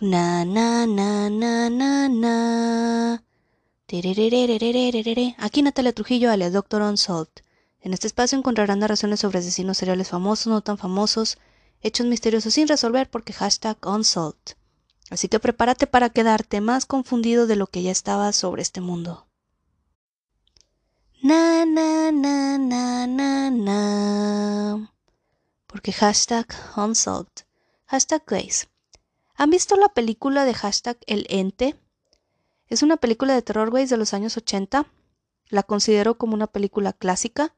Na, na, na, na, na, na. Aquí Natalia Trujillo, alias Doctor Unsolved. En este espacio encontrarán narraciones sobre asesinos seriales famosos, no tan famosos, hechos misteriosos sin resolver porque hashtag Unsolved. Así que prepárate para quedarte más confundido de lo que ya estabas sobre este mundo. Na, na, na, na, na, na. Porque hashtag Unsolved. Hashtag Grace. ¿Han visto la película de hashtag El Ente? Es una película de terror, Grace, de los años 80. La considero como una película clásica.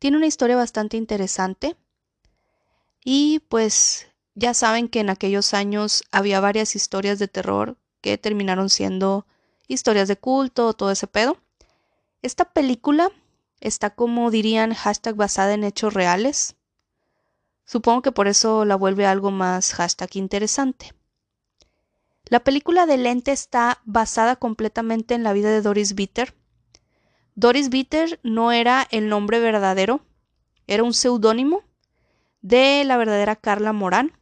Tiene una historia bastante interesante. Y pues ya saben que en aquellos años había varias historias de terror que terminaron siendo historias de culto, todo ese pedo. Esta película está como dirían hashtag basada en hechos reales. Supongo que por eso la vuelve algo más hashtag interesante. La película de Lente está basada completamente en la vida de Doris Bitter. Doris Bitter no era el nombre verdadero, era un seudónimo de la verdadera Carla Morán.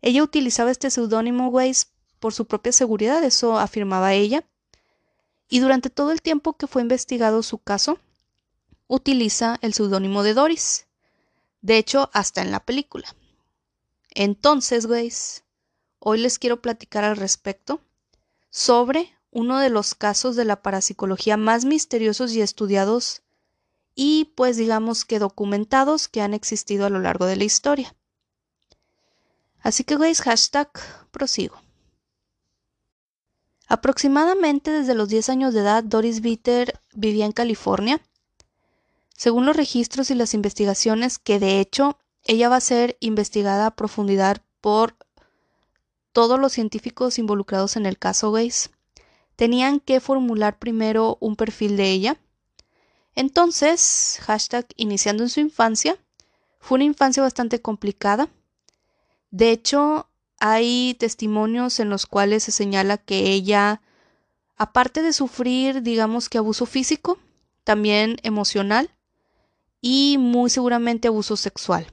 Ella utilizaba este seudónimo, Weiss, por su propia seguridad, eso afirmaba ella. Y durante todo el tiempo que fue investigado su caso, utiliza el seudónimo de Doris. De hecho, hasta en la película. Entonces, Weiss, hoy les quiero platicar al respecto sobre uno de los casos de la parapsicología más misteriosos y estudiados y pues digamos que documentados que han existido a lo largo de la historia. Así que, veis, hashtag prosigo. Aproximadamente desde los 10 años de edad, Doris Bitter vivía en California. Según los registros y las investigaciones, que de hecho ella va a ser investigada a profundidad por todos los científicos involucrados en el caso Gaze, tenían que formular primero un perfil de ella. Entonces, hashtag iniciando en su infancia, fue una infancia bastante complicada. De hecho, hay testimonios en los cuales se señala que ella, aparte de sufrir, digamos que abuso físico, también emocional y muy seguramente abuso sexual.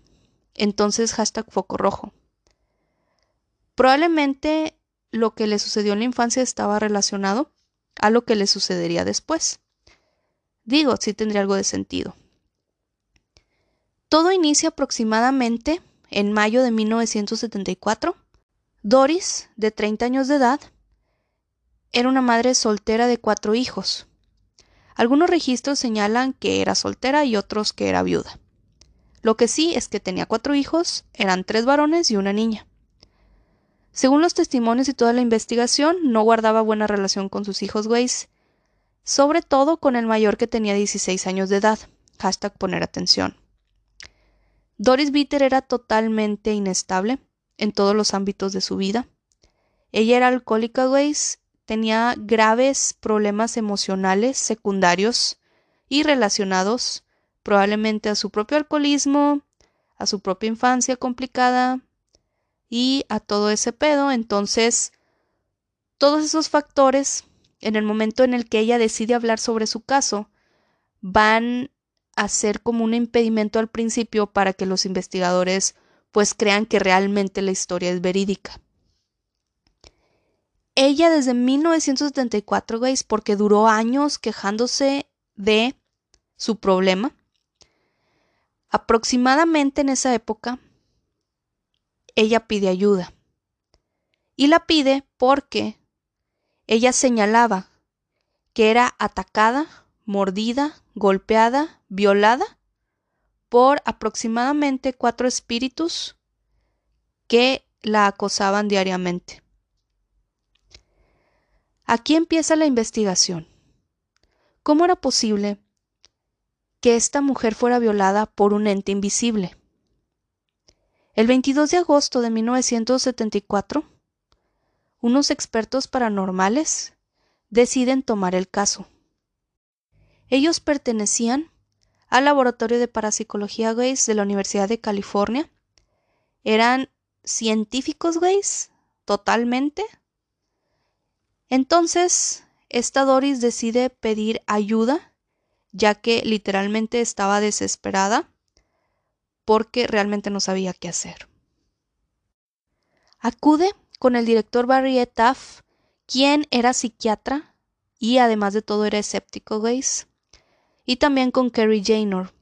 Entonces, hashtag foco rojo. Probablemente lo que le sucedió en la infancia estaba relacionado a lo que le sucedería después. Digo, sí tendría algo de sentido. Todo inicia aproximadamente en mayo de 1974. Doris, de 30 años de edad, era una madre soltera de cuatro hijos. Algunos registros señalan que era soltera y otros que era viuda. Lo que sí es que tenía cuatro hijos, eran tres varones y una niña. Según los testimonios y toda la investigación, no guardaba buena relación con sus hijos Weiss, sobre todo con el mayor que tenía 16 años de edad. Hashtag poner atención. Doris Bitter era totalmente inestable en todos los ámbitos de su vida. Ella era alcohólica, Weiss, tenía graves problemas emocionales secundarios y relacionados probablemente a su propio alcoholismo, a su propia infancia complicada, y a todo ese pedo. Entonces, todos esos factores, en el momento en el que ella decide hablar sobre su caso, van a ser como un impedimento al principio para que los investigadores pues crean que realmente la historia es verídica. Ella desde 1974, guys, porque duró años quejándose de su problema. Aproximadamente en esa época, ella pide ayuda. Y la pide porque ella señalaba que era atacada, mordida, golpeada, violada por aproximadamente cuatro espíritus que la acosaban diariamente. Aquí empieza la investigación. ¿Cómo era posible que esta mujer fuera violada por un ente invisible? El 22 de agosto de 1974, unos expertos paranormales deciden tomar el caso. Ellos pertenecían al laboratorio de parapsicología gays de la Universidad de California. Eran científicos gays, totalmente. Entonces, esta Doris decide pedir ayuda, ya que literalmente estaba desesperada porque realmente no sabía qué hacer. Acude con el director Barry. Taff, quien era psiquiatra y además de todo era escéptico, güeyes. Y también con Kerry Janor.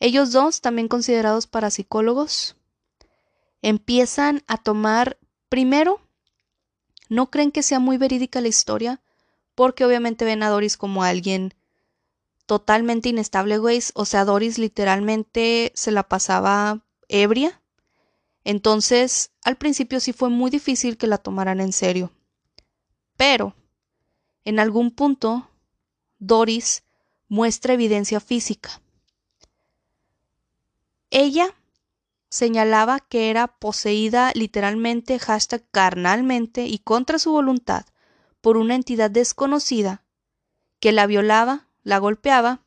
Ellos dos, también considerados parapsicólogos, empiezan a tomar, primero, no creen que sea muy verídica la historia, porque obviamente ven a Doris como alguien totalmente inestable, güey. O sea, Doris literalmente se la pasaba ebria. Entonces, al principio sí fue muy difícil que la tomaran en serio. Pero, en algún punto, Doris muestra evidencia física. Ella señalaba que era poseída literalmente, hashtag carnalmente y contra su voluntad por una entidad desconocida que la violaba, la golpeaba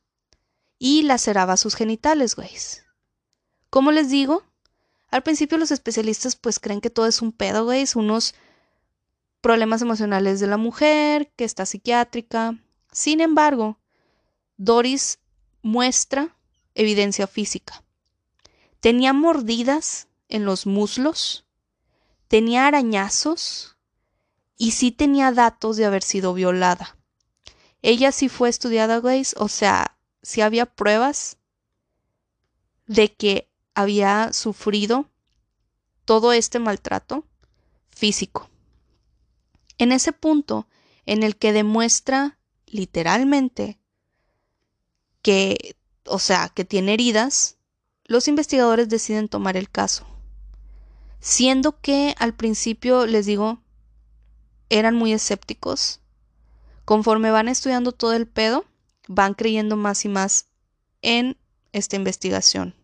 y laceraba sus genitales, güey. Como les digo, al principio los especialistas pues creen que todo es un pedo, güey, unos problemas emocionales de la mujer, que está psiquiátrica. Sin embargo, Doris muestra evidencia física. Tenía mordidas en los muslos, tenía arañazos y sí tenía datos de haber sido violada. Ella sí fue estudiada, güey, o sea, sí había pruebas de que había sufrido todo este maltrato físico. En ese punto en el que demuestra literalmente que, o sea, que tiene heridas, los investigadores deciden tomar el caso. Siendo que al principio, les digo, eran muy escépticos, conforme van estudiando todo el pedo, van creyendo más y más en esta investigación.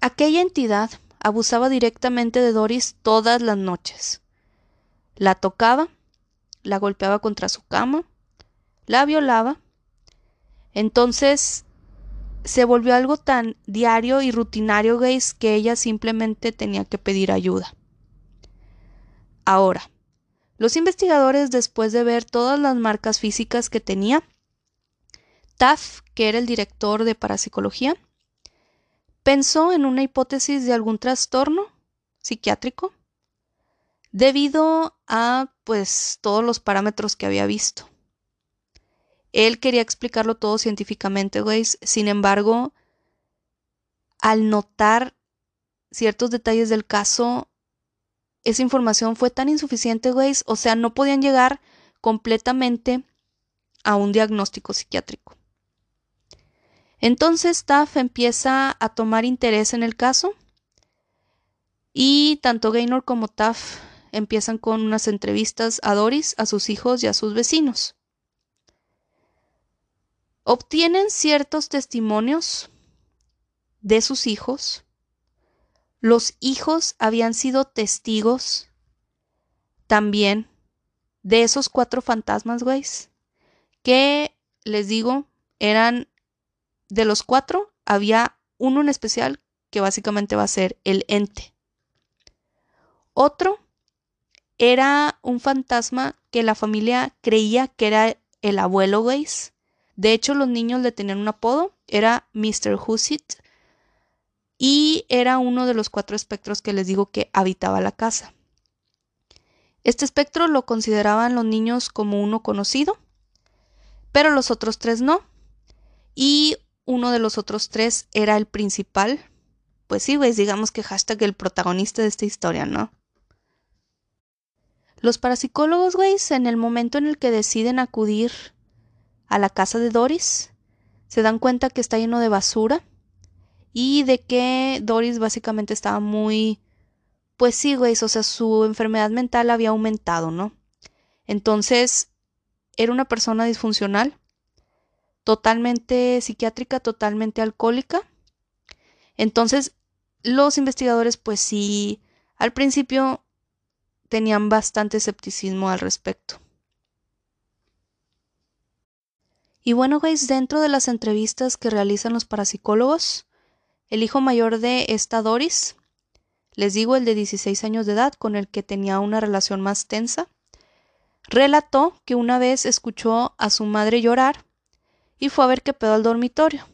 Aquella entidad abusaba directamente de Doris todas las noches. La tocaba, la golpeaba contra su cama, la violaba. Entonces se volvió algo tan diario y rutinario, gays, que ella simplemente tenía que pedir ayuda. Ahora, los investigadores, después de ver todas las marcas físicas que tenía, Taff, que era el director de parapsicología, pensó en una hipótesis de algún trastorno psiquiátrico debido a pues todos los parámetros que había visto. Él quería explicarlo todo científicamente, güey. Sin embargo, al notar ciertos detalles del caso, esa información fue tan insuficiente, güey. O sea, no podían llegar completamente a un diagnóstico psiquiátrico. Entonces Taff empieza a tomar interés en el caso y tanto Gaynor como Taff empiezan con unas entrevistas a Doris, a sus hijos y a sus vecinos. Obtienen ciertos testimonios de sus hijos. Los hijos habían sido testigos también de esos cuatro fantasmas, güey, que les digo, eran de los cuatro, había uno en especial que básicamente va a ser el ente. Otro era un fantasma que la familia creía que era el abuelo Weiss. De hecho, los niños le tenían un apodo, era Mr. Husit, y era uno de los cuatro espectros que les digo que habitaba la casa. Este espectro lo consideraban los niños como uno conocido, pero los otros tres no. Y uno de los otros tres era el principal. Pues sí, Weiss, digamos que hashtag el protagonista de esta historia, ¿no? Los parapsicólogos, güey, en el momento en el que deciden acudir a la casa de Doris, se dan cuenta que está lleno de basura y de que Doris básicamente estaba muy... Pues sí, güey, o sea, su enfermedad mental había aumentado, ¿no? Entonces, era una persona disfuncional, totalmente psiquiátrica, totalmente alcohólica. Entonces, los investigadores, pues sí, al principio tenían bastante escepticismo al respecto. Y bueno, guys, dentro de las entrevistas que realizan los parapsicólogos, el hijo mayor de esta Doris, les digo el de 16 años de edad con el que tenía una relación más tensa, relató que una vez escuchó a su madre llorar y fue a ver qué pedo al dormitorio.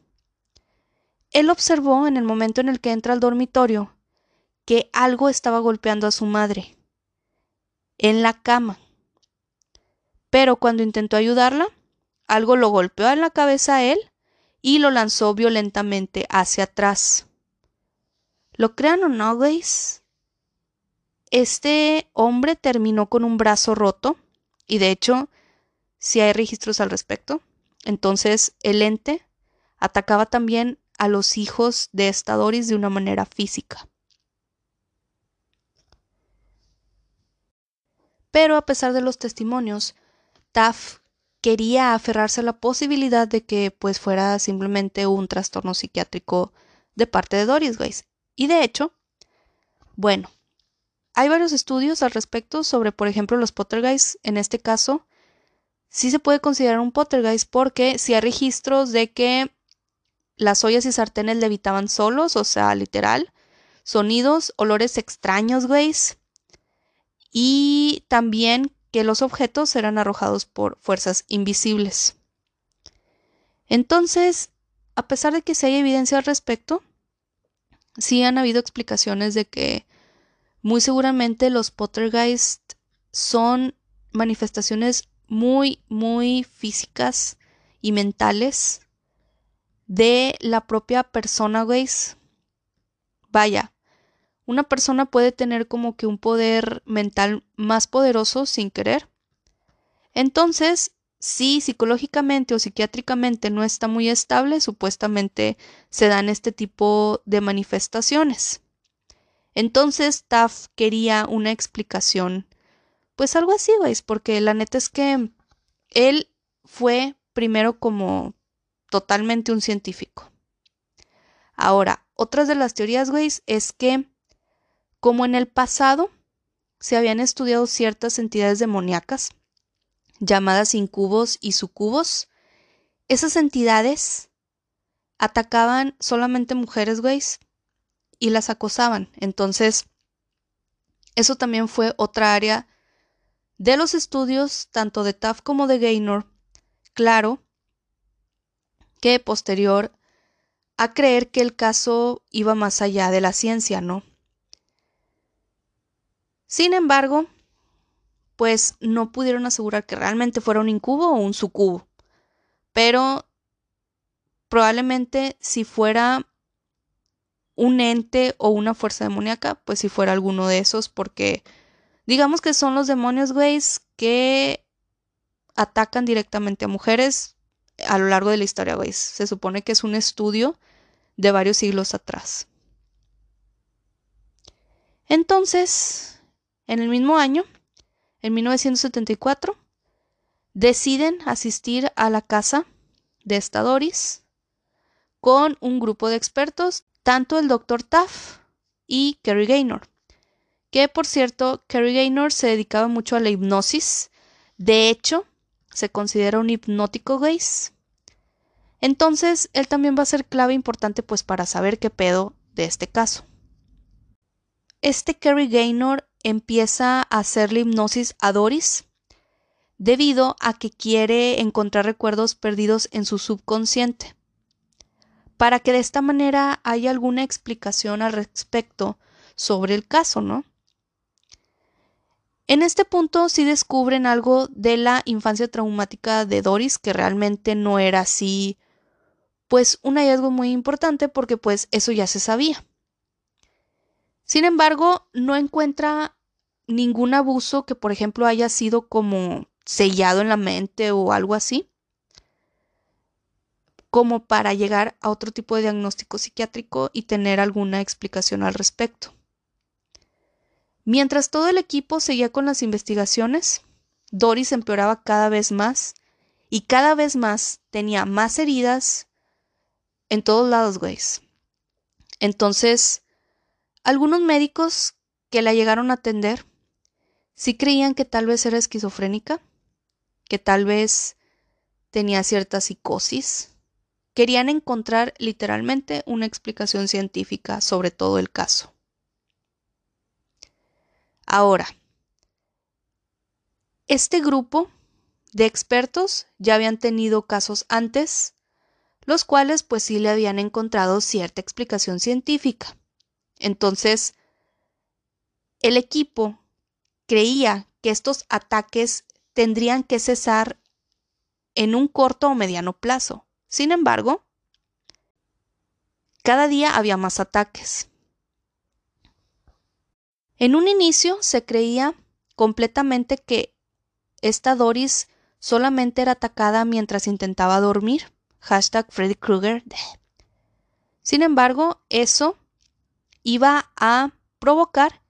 Él observó en el momento en el que entra al dormitorio que algo estaba golpeando a su madre en la cama. Pero cuando intentó ayudarla, algo lo golpeó en la cabeza a él y lo lanzó violentamente hacia atrás. ¿Lo crean o no? Este hombre terminó con un brazo roto y de hecho, si hay registros al respecto, entonces el ente atacaba también a los hijos de esta Doris de una manera física. Pero a pesar de los testimonios, Taff quería aferrarse a la posibilidad de que pues fuera simplemente un trastorno psiquiátrico de parte de Doris Weiss. Y de hecho, bueno, hay varios estudios al respecto sobre, por ejemplo, los Pottergeist. En este caso, sí se puede considerar un Pottergeist porque si hay registros de que las ollas y sartenes levitaban solos, o sea, literal, sonidos, olores extraños, güeyes, y también que los objetos eran arrojados por fuerzas invisibles. Entonces, a pesar de que se hay evidencia al respecto, sí han habido explicaciones de que muy seguramente los Pottergeist son manifestaciones muy, muy físicas y mentales de la propia persona, güey. Vaya, una persona puede tener como que un poder mental más poderoso sin querer. Entonces, si psicológicamente o psiquiátricamente no está muy estable, supuestamente se dan este tipo de manifestaciones. Entonces, Taff quería una explicación, pues algo así, güey, porque la neta es que él fue primero como totalmente un científico. Ahora, otras de las teorías, güey, es que como en el pasado se habían estudiado ciertas entidades demoníacas llamadas incubos y sucubos, esas entidades atacaban solamente mujeres, güey, y las acosaban. Entonces, eso también fue otra área de los estudios, tanto de Taft como de Gaynor, claro, que posterior a creer que el caso iba más allá de la ciencia, ¿no? Sin embargo, pues no pudieron asegurar que realmente fuera un incubo o un sucubo. Pero probablemente si fuera un ente o una fuerza demoníaca, pues si fuera alguno de esos, porque digamos que son los demonios, güey, que atacan directamente a mujeres a lo largo de la historia, güey. Se supone que es un estudio de varios siglos atrás. Entonces, en el mismo año, en 1974, deciden asistir a la casa de esta Doris con un grupo de expertos, tanto el Dr. Taff y Kerry Gaynor, que por cierto, Kerry Gaynor se dedicaba mucho a la hipnosis. De hecho, se considera un hipnótico gays. Entonces, él también va a ser clave importante pues para saber qué pedo de este caso. Este Kerry Gaynor empieza a hacerle hipnosis a Doris debido a que quiere encontrar recuerdos perdidos en su subconsciente, para que de esta manera haya alguna explicación al respecto sobre el caso, ¿no? En este punto sí descubren algo de la infancia traumática de Doris, que realmente no era así, pues un hallazgo muy importante porque pues eso ya se sabía. Sin embargo, no encuentra ningún abuso que por ejemplo haya sido como sellado en la mente o algo así, como para llegar a otro tipo de diagnóstico psiquiátrico y tener alguna explicación al respecto. Mientras todo el equipo seguía con las investigaciones, Doris empeoraba cada vez más y cada vez más tenía más heridas en todos lados, güey. Entonces, algunos médicos que la llegaron a atender sí creían que tal vez era esquizofrénica, que tal vez tenía cierta psicosis. Querían encontrar literalmente una explicación científica sobre todo el caso. Ahora, este grupo de expertos ya habían tenido casos antes, los cuales pues sí le habían encontrado cierta explicación científica. Entonces, el equipo creía que estos ataques tendrían que cesar en un corto o mediano plazo. Sin embargo, cada día había más ataques. En un inicio se creía completamente que esta Doris solamente era atacada mientras intentaba dormir. Hashtag Freddy Krueger. Sin embargo, eso iba a provocar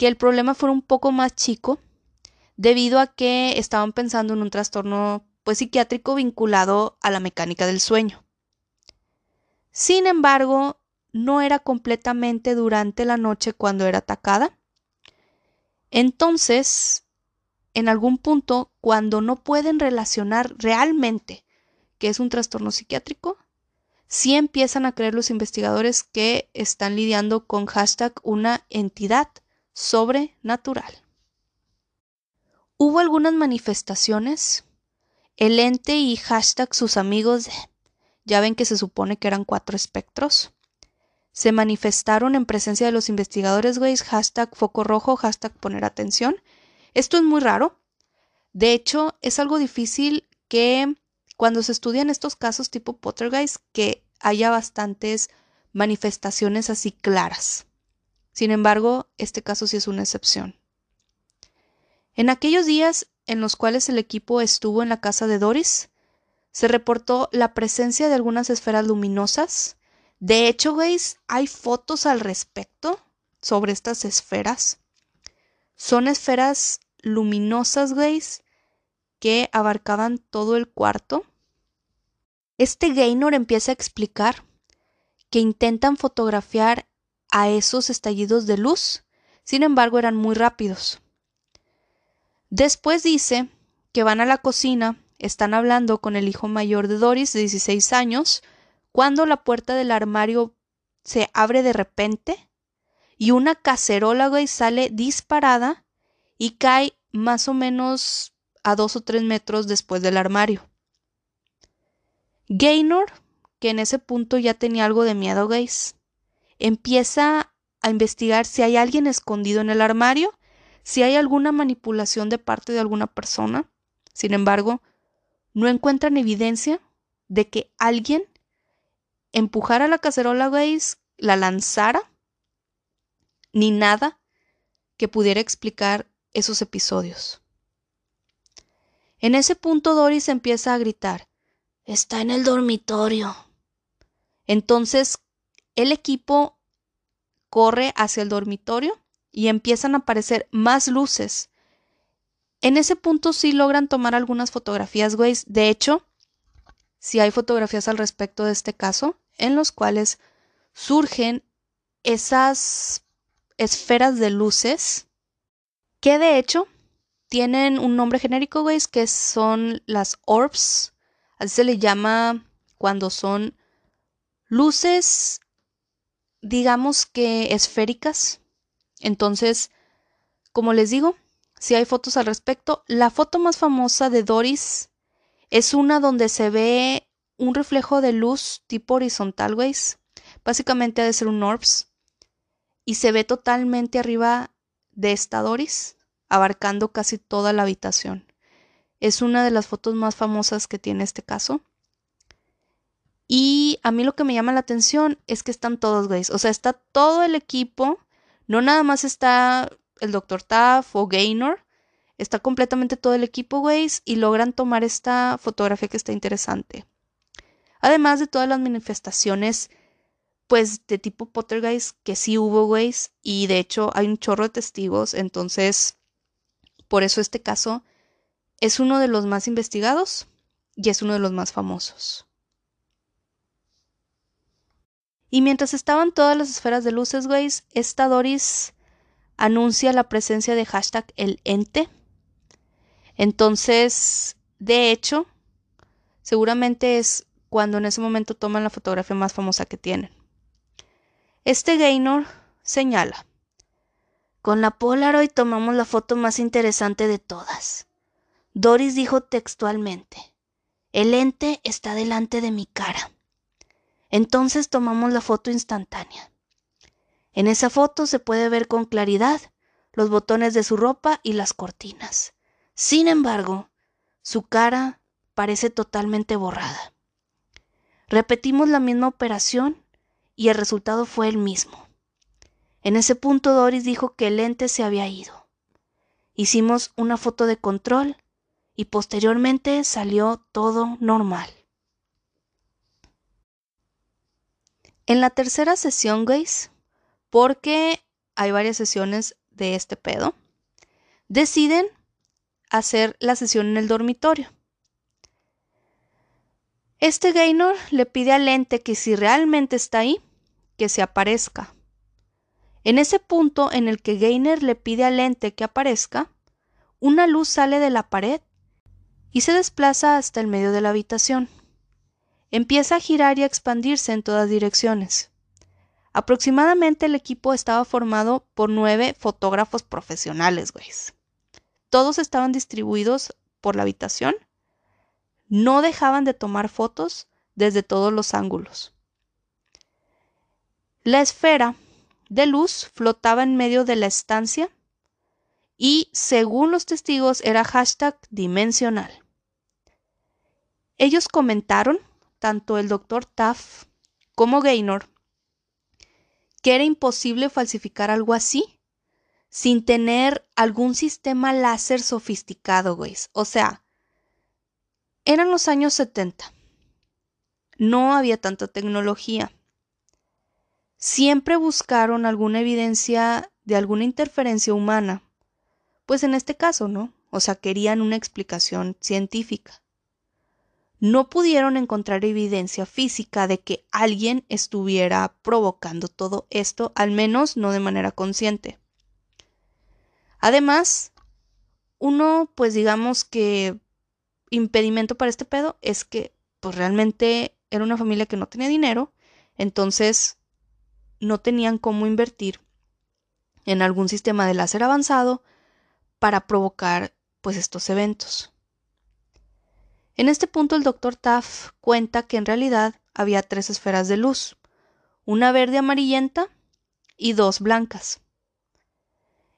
que el problema fuera un poco más chico debido a que estaban pensando en un trastorno pues psiquiátrico vinculado a la mecánica del sueño. Sin embargo, no era completamente durante la noche cuando era atacada. Entonces, en algún punto, cuando no pueden relacionar realmente que es un trastorno psiquiátrico, sí empiezan a creer los investigadores que están lidiando con hashtag una entidad sobrenatural. Hubo algunas manifestaciones. El ente y hashtag sus amigos, ya ven que se supone que eran cuatro espectros, se manifestaron en presencia de los investigadores, güey, hashtag foco rojo, hashtag poner atención. Esto es muy raro. De hecho, es algo difícil que cuando se estudian estos casos tipo Pottergeist, que haya bastantes manifestaciones así claras. Sin embargo, este caso sí es una excepción. En aquellos días en los cuales el equipo estuvo en la casa de Doris, se reportó la presencia de algunas esferas luminosas. De hecho, veis, hay fotos al respecto sobre estas esferas. Son esferas luminosas, veis, que abarcaban todo el cuarto. Este Gaynor empieza a explicar que intentan fotografiar a esos estallidos de luz, sin embargo eran muy rápidos. Después dice que van a la cocina, están hablando con el hijo mayor de Doris, de 16 años, cuando la puerta del armario se abre de repente y una cacerola sale disparada y cae más o menos a dos o tres metros después del armario. Gaynor, que en ese punto ya tenía algo de miedo, guys, empieza a investigar si hay alguien escondido en el armario, si hay alguna manipulación de parte de alguna persona. Sin embargo, no encuentran evidencia de que alguien empujara la cacerola, guys, la lanzara, ni nada que pudiera explicar esos episodios. En ese punto Doris empieza a gritar, Está en el dormitorio. Entonces, el equipo corre hacia el dormitorio y empiezan a aparecer más luces. En ese punto sí logran tomar algunas fotografías, güey. De hecho, sí hay fotografías al respecto de este caso en los cuales surgen esas esferas de luces que de hecho tienen un nombre genérico, güey, que son las orbs Así se le llama cuando son luces, digamos que esféricas. Entonces, como les digo, si hay fotos al respecto, la foto más famosa de Doris es una donde se ve un reflejo de luz tipo horizontal, ways. Básicamente ha de ser un orbs. Y se ve totalmente arriba de esta Doris, abarcando casi toda la habitación. Es una de las fotos más famosas que tiene este caso. Y a mí lo que me llama la atención es que están todos, gays. O sea, está todo el equipo. No nada más está el Dr. Taff o Gaynor. Está completamente todo el equipo, gays. Y logran tomar esta fotografía que está interesante. Además de todas las manifestaciones, pues de tipo Pottergeist que sí hubo, gays. Y de hecho hay un chorro de testigos. Entonces, por eso este caso es uno de los más investigados y es uno de los más famosos. Y mientras estaban todas las esferas de luces, güey, esta Doris anuncia la presencia de hashtag el ente. Entonces, de hecho, seguramente es cuando en ese momento toman la fotografía más famosa que tienen. Este Gaynor señala, con la Polaroid tomamos la foto más interesante de todas. Doris dijo textualmente, el ente está delante de mi cara. Entonces tomamos la foto instantánea. En esa foto se puede ver con claridad los botones de su ropa y las cortinas. Sin embargo, su cara parece totalmente borrada. Repetimos la misma operación y el resultado fue el mismo. En ese punto Doris dijo que el lente se había ido. Hicimos una foto de control y posteriormente salió todo normal. En la tercera sesión, guys, porque hay varias sesiones de este pedo, deciden hacer la sesión en el dormitorio. Este Gaynor le pide al ente que si realmente está ahí, que se aparezca. En ese punto en el que Gaynor le pide al ente que aparezca, una luz sale de la pared y se desplaza hasta el medio de la habitación. Empieza a girar y a expandirse en todas direcciones. Aproximadamente el equipo estaba formado por nueve fotógrafos profesionales. Todos estaban distribuidos por la habitación. No dejaban de tomar fotos desde todos los ángulos. La esfera de luz flotaba en medio de la estancia y, según los testigos, era hashtag dimensional. Ellos comentaron, tanto el doctor Taff como Gaynor, que era imposible falsificar algo así sin tener algún sistema láser sofisticado, güey. O sea, eran los años 70. No había tanta tecnología. Siempre buscaron alguna evidencia de alguna interferencia humana. Pues en este caso, ¿no? O sea, querían una explicación científica no pudieron encontrar evidencia física de que alguien estuviera provocando todo esto, al menos no de manera consciente. Además, uno, pues digamos que impedimento para este pedo es que pues realmente era una familia que no tenía dinero, entonces no tenían cómo invertir en algún sistema de láser avanzado para provocar pues estos eventos. En este punto el doctor Taff cuenta que en realidad había tres esferas de luz, una verde amarillenta y dos blancas.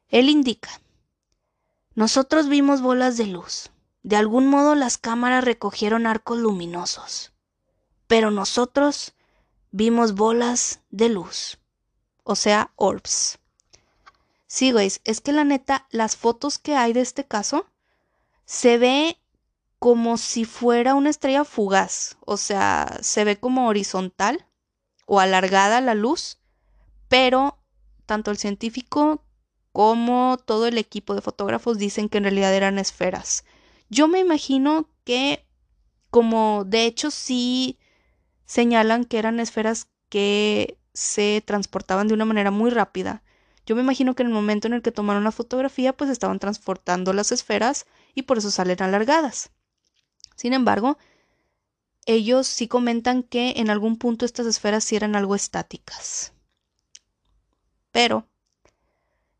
Él indica, nosotros vimos bolas de luz. De algún modo las cámaras recogieron arcos luminosos. Pero nosotros vimos bolas de luz. O sea, orbs. Sí, güey, es que la neta, las fotos que hay de este caso, se ve como si fuera una estrella fugaz, o sea, se ve como horizontal o alargada la luz, pero tanto el científico como todo el equipo de fotógrafos dicen que en realidad eran esferas. Yo me imagino que como de hecho sí señalan que eran esferas que se transportaban de una manera muy rápida. Yo me imagino que en el momento en el que tomaron la fotografía pues estaban transportando las esferas y por eso salen alargadas. Sin embargo, ellos sí comentan que en algún punto estas esferas sí eran algo estáticas. Pero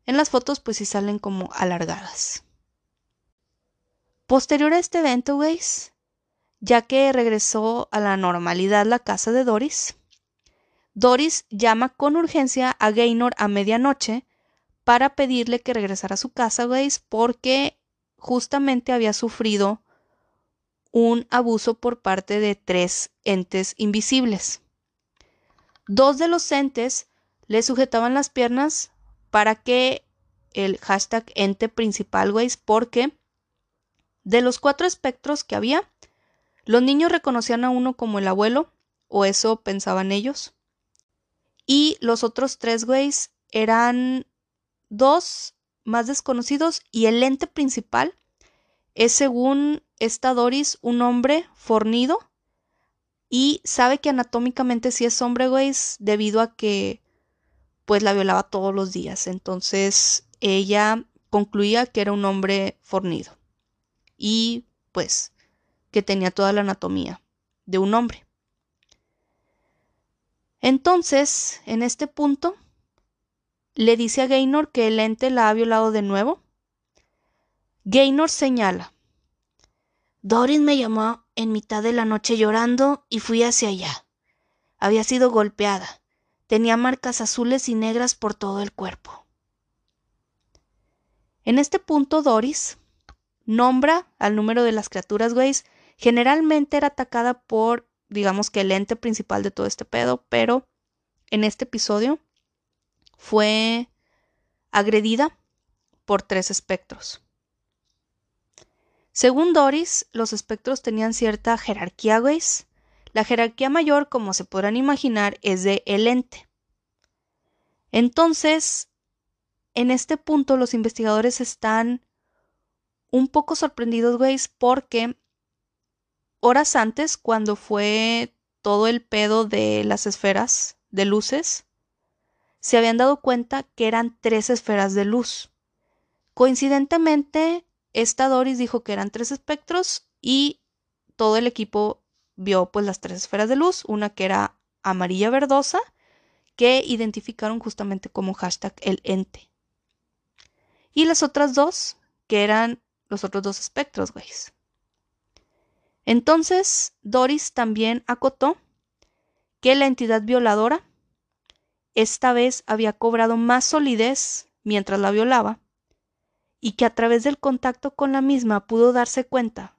en las fotos pues sí salen como alargadas. Posterior a este evento, guys, ya que regresó a la normalidad la casa de Doris, Doris llama con urgencia a Gaynor a medianoche para pedirle que regresara a su casa, guys, porque justamente había sufrido un abuso por parte de tres entes invisibles. Dos de los entes le sujetaban las piernas para que el hashtag ente principal, güey, porque de los cuatro espectros que había, los niños reconocían a uno como el abuelo, o eso pensaban ellos. Y los otros tres, güeyes, eran dos más desconocidos y el ente principal es según esta Doris un hombre fornido y sabe que anatómicamente sí es hombre, güey, debido a que pues la violaba todos los días. Entonces ella concluía que era un hombre fornido y pues que tenía toda la anatomía de un hombre. Entonces, en este punto, le dice a Gaynor que el ente la ha violado de nuevo Gaynor señala. Doris me llamó en mitad de la noche llorando y fui hacia allá. Había sido golpeada. Tenía marcas azules y negras por todo el cuerpo. En este punto, Doris nombra al número de las criaturas, güey. Generalmente era atacada por, digamos que el ente principal de todo este pedo, pero en este episodio fue agredida por tres espectros. Según Doris, los espectros tenían cierta jerarquía, güey. La jerarquía mayor, como se podrán imaginar, es de el ente. Entonces, en este punto los investigadores están un poco sorprendidos, güey, porque horas antes, cuando fue todo el pedo de las esferas de luces, se habían dado cuenta que eran tres esferas de luz. Coincidentemente, esta Doris dijo que eran tres espectros y todo el equipo vio pues las tres esferas de luz, una que era amarilla verdosa, que identificaron justamente como hashtag el ente. Y las otras dos, que eran los otros dos espectros, güey. Entonces, Doris también acotó que la entidad violadora esta vez había cobrado más solidez mientras la violaba y que a través del contacto con la misma pudo darse cuenta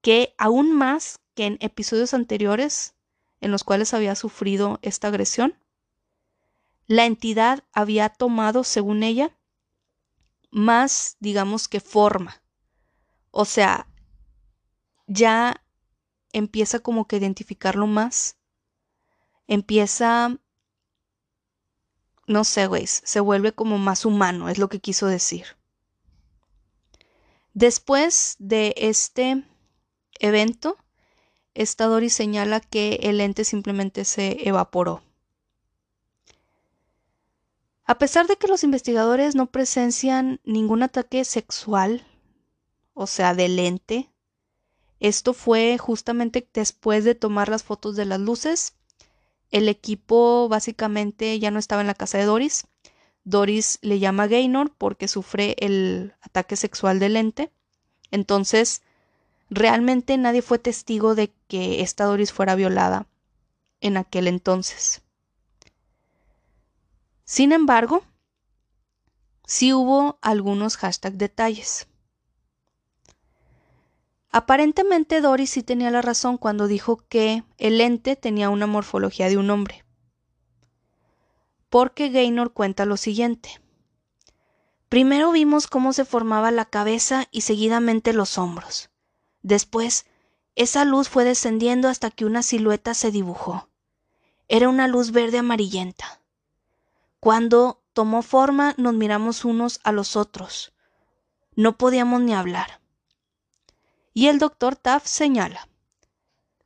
que aún más que en episodios anteriores en los cuales había sufrido esta agresión, la entidad había tomado, según ella, más, digamos que forma. O sea, ya empieza como que identificarlo más. Empieza, no sé, güey, se vuelve como más humano, es lo que quiso decir. Después de este evento, esta Doris señala que el ente simplemente se evaporó. A pesar de que los investigadores no presencian ningún ataque sexual, o sea, del ente, esto fue justamente después de tomar las fotos de las luces. El equipo básicamente ya no estaba en la casa de Doris. Doris le llama Gaynor porque sufre el ataque sexual del ente. Entonces, realmente nadie fue testigo de que esta Doris fuera violada en aquel entonces. Sin embargo, sí hubo algunos hashtag detalles. Aparentemente Doris sí tenía la razón cuando dijo que el ente tenía una morfología de un hombre. Porque Gaynor cuenta lo siguiente. Primero vimos cómo se formaba la cabeza y seguidamente los hombros. Después, esa luz fue descendiendo hasta que una silueta se dibujó. Era una luz verde amarillenta. Cuando tomó forma nos miramos unos a los otros. No podíamos ni hablar. Y el doctor Taft señala.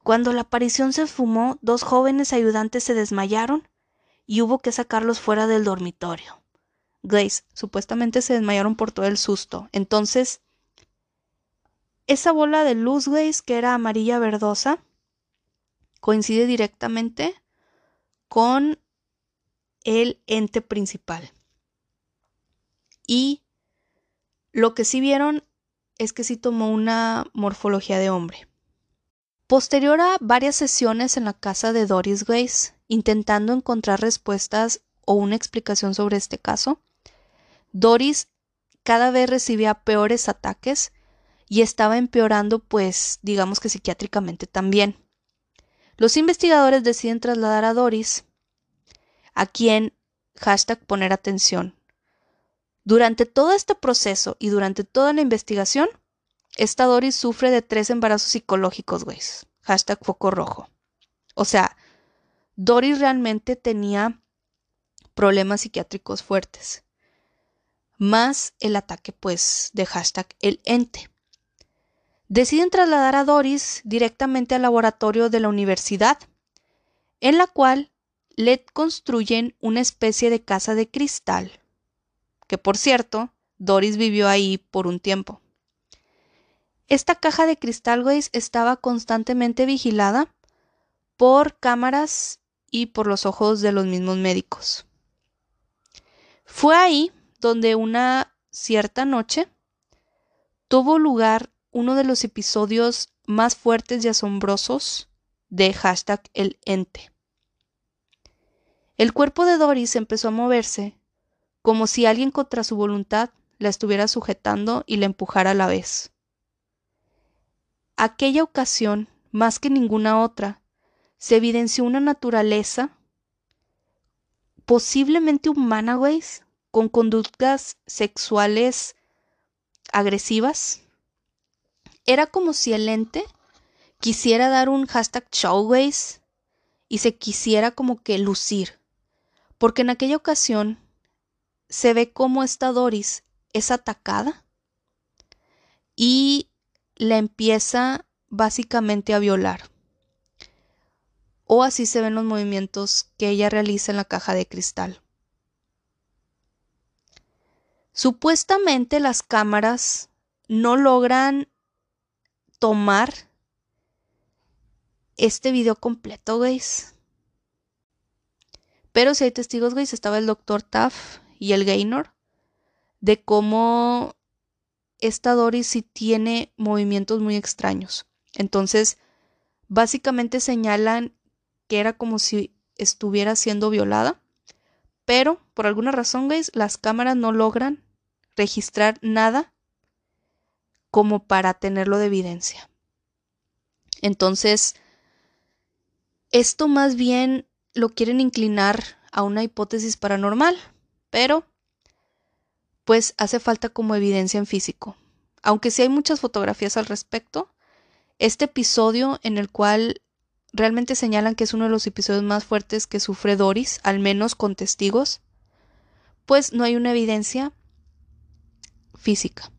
Cuando la aparición se esfumó, dos jóvenes ayudantes se desmayaron y hubo que sacarlos fuera del dormitorio. Grace, supuestamente se desmayaron por todo el susto. Entonces, esa bola de luz, Grace, que era amarilla verdosa, coincide directamente con el ente principal. Y lo que sí vieron es que sí tomó una morfología de hombre. Posterior a varias sesiones en la casa de Doris Grace, intentando encontrar respuestas o una explicación sobre este caso, Doris cada vez recibía peores ataques y estaba empeorando, pues digamos que psiquiátricamente también. Los investigadores deciden trasladar a Doris a quien hashtag poner atención. Durante todo este proceso y durante toda la investigación, esta Doris sufre de tres embarazos psicológicos, güey. Hashtag foco rojo. O sea, Doris realmente tenía problemas psiquiátricos fuertes. Más el ataque, pues, de hashtag el ente. Deciden trasladar a Doris directamente al laboratorio de la universidad, en la cual le construyen una especie de casa de cristal, que por cierto, Doris vivió ahí por un tiempo. Esta caja de cristal, güey, estaba constantemente vigilada por cámaras y por los ojos de los mismos médicos. Fue ahí donde una cierta noche tuvo lugar uno de los episodios más fuertes y asombrosos de hashtag el ente. El cuerpo de Doris empezó a moverse, como si alguien contra su voluntad la estuviera sujetando y la empujara a la vez. Aquella ocasión, más que ninguna otra, se evidenció una naturaleza posiblemente humana, güey, con conductas sexuales agresivas. Era como si el ente quisiera dar un hashtag showways y se quisiera como que lucir. Porque en aquella ocasión se ve como esta Doris es atacada y la empieza básicamente a violar. O así se ven los movimientos que ella realiza en la caja de cristal. Supuestamente las cámaras no logran tomar este video completo, guys. Pero si hay testigos, guys, estaba el doctor Taff y el Gaynor de cómo esta Doris sí tiene movimientos muy extraños. Entonces, básicamente señalan que era como si estuviera siendo violada, pero por alguna razón, guys, las cámaras no logran registrar nada como para tenerlo de evidencia. Entonces, esto más bien lo quieren inclinar a una hipótesis paranormal, pero pues hace falta como evidencia en físico. Aunque sí hay muchas fotografías al respecto, este episodio en el cual realmente señalan que es uno de los episodios más fuertes que sufre Doris, al menos con testigos, pues no hay una evidencia física.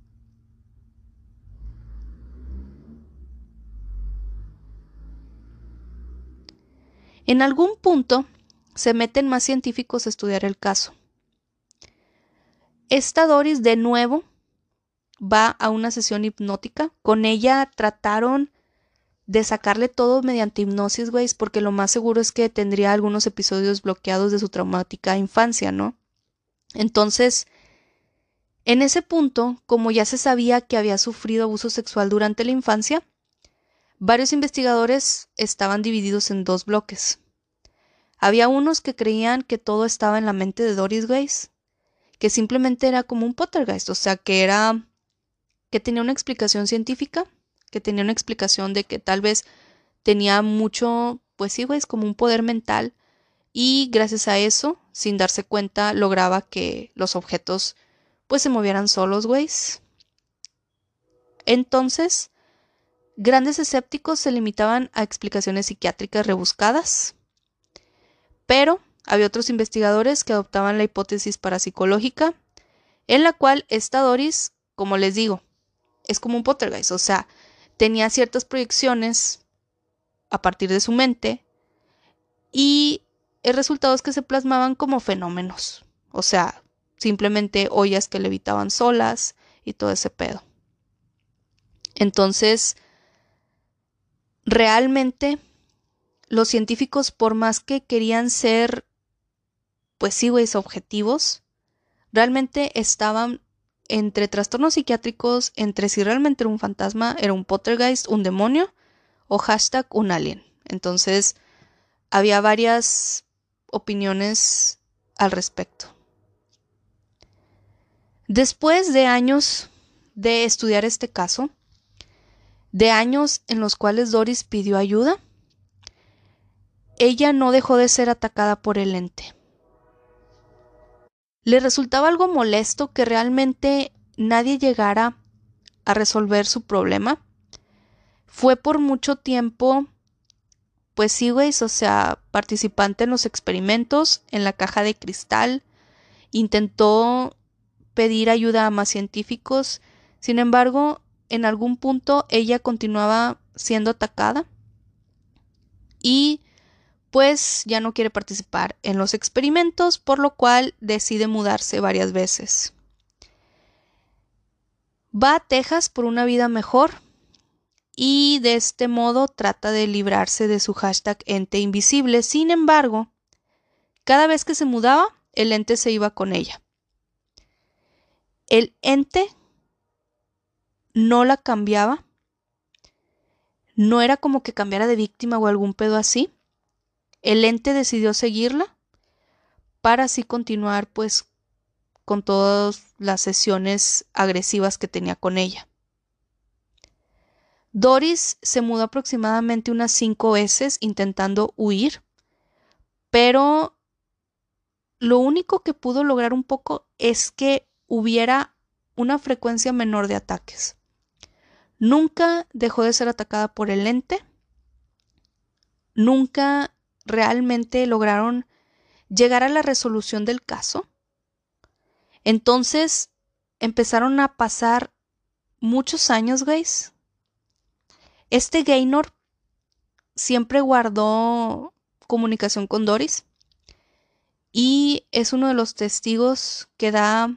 En algún punto se meten más científicos a estudiar el caso. Esta Doris de nuevo va a una sesión hipnótica. Con ella trataron de sacarle todo mediante hipnosis, güey, porque lo más seguro es que tendría algunos episodios bloqueados de su traumática infancia, ¿no? Entonces, en ese punto, como ya se sabía que había sufrido abuso sexual durante la infancia, varios investigadores estaban divididos en dos bloques. Había unos que creían que todo estaba en la mente de Doris Weiss, que simplemente era como un poltergeist, o sea, que era que tenía una explicación científica que tenía una explicación de que tal vez tenía mucho, pues sí, güey, como un poder mental y gracias a eso, sin darse cuenta, lograba que los objetos pues se movieran solos, güey. Entonces, grandes escépticos se limitaban a explicaciones psiquiátricas rebuscadas, pero había otros investigadores que adoptaban la hipótesis parapsicológica, en la cual esta Doris, como les digo, es como un poltergeist, o sea, tenía ciertas proyecciones a partir de su mente y el resultado es que se plasmaban como fenómenos, o sea, simplemente ollas que levitaban solas y todo ese pedo. Entonces, realmente los científicos, por más que querían ser, pues sí, objetivos, realmente estaban entre trastornos psiquiátricos, entre si realmente era un fantasma, era un poltergeist, un demonio o hashtag un alien. Entonces, había varias opiniones al respecto. Después de años de estudiar este caso, de años en los cuales Doris pidió ayuda, ella no dejó de ser atacada por el ente le resultaba algo molesto que realmente nadie llegara a resolver su problema. Fue por mucho tiempo, pues sí, güey, o sea, participante en los experimentos, en la caja de cristal, intentó pedir ayuda a más científicos, sin embargo, en algún punto ella continuaba siendo atacada y pues ya no quiere participar en los experimentos, por lo cual decide mudarse varias veces. Va a Texas por una vida mejor y de este modo trata de librarse de su hashtag ente invisible. Sin embargo, cada vez que se mudaba, el ente se iba con ella. El ente no la cambiaba. No era como que cambiara de víctima o algún pedo así. El ente decidió seguirla para así continuar pues con todos las sesiones agresivas que tenía con ella. Doris se mudó aproximadamente unas cinco veces intentando huir, pero lo único que pudo lograr un poco es que hubiera una frecuencia menor de ataques. Nunca dejó de ser atacada por el ente. Nunca realmente lograron llegar a la resolución del caso. Entonces empezaron a pasar muchos años, guys. Este Gaynor siempre guardó comunicación con Doris y es uno de los testigos que da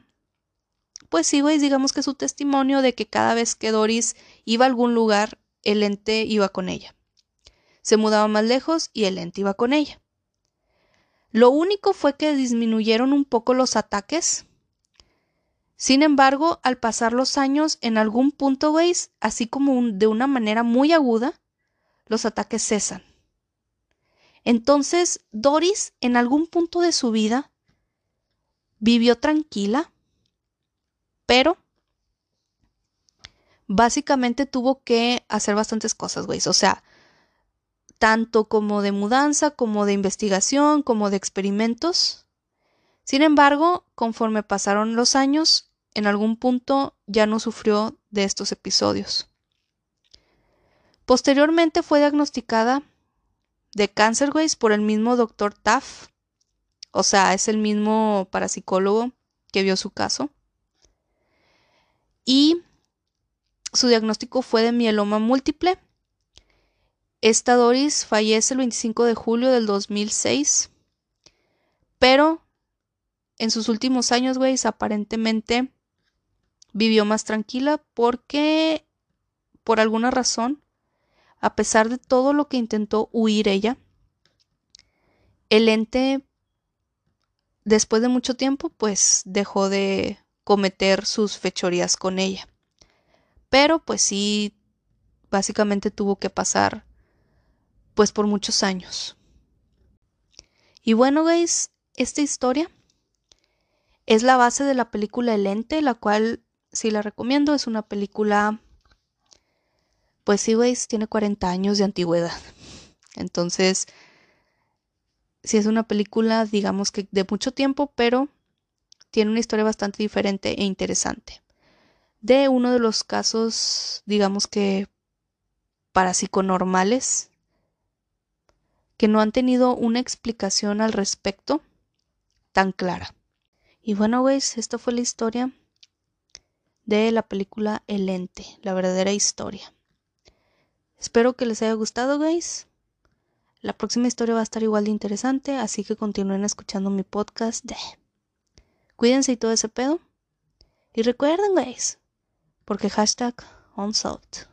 pues sí, güey, digamos que su testimonio de que cada vez que Doris iba a algún lugar, el ente iba con ella. Se mudaba más lejos y el ente iba con ella. Lo único fue que disminuyeron un poco los ataques. Sin embargo, al pasar los años, en algún punto, güey, así como de una manera muy aguda, los ataques cesan. Entonces, Doris, en algún punto de su vida, vivió tranquila, pero básicamente tuvo que hacer bastantes cosas, güey. O sea, tanto como de mudanza, como de investigación, como de experimentos. Sin embargo, conforme pasaron los años, en algún punto ya no sufrió de estos episodios. Posteriormente fue diagnosticada de cáncer, por el mismo doctor Taff. O sea, es el mismo parapsicólogo que vio su caso y su diagnóstico fue de mieloma múltiple. Esta Doris fallece el 25 de julio del 2006, pero en sus últimos años, güey, aparentemente vivió más tranquila porque, por alguna razón, a pesar de todo lo que intentó huir ella, el ente, después de mucho tiempo, pues dejó de cometer sus fechorías con ella. Pero pues sí, básicamente tuvo que pasar pues por muchos años. Y bueno, guys, esta historia es la base de la película El Ente, la cual sí la recomiendo, es una película pues sí, guys, tiene 40 años de antigüedad. Entonces, sí es una película, digamos que de mucho tiempo, pero tiene una historia bastante diferente e interesante. De uno de los casos, digamos que parapsiconormales, que no han tenido una explicación al respecto tan clara. Y bueno, guys, esta fue la historia de la película El Ente, la verdadera historia. Espero que les haya gustado, guys. La próxima historia va a estar igual de interesante, así que continúen escuchando mi podcast de Cuídense y todo ese pedo. Y recuerden, guys, porque hashtag unsolved.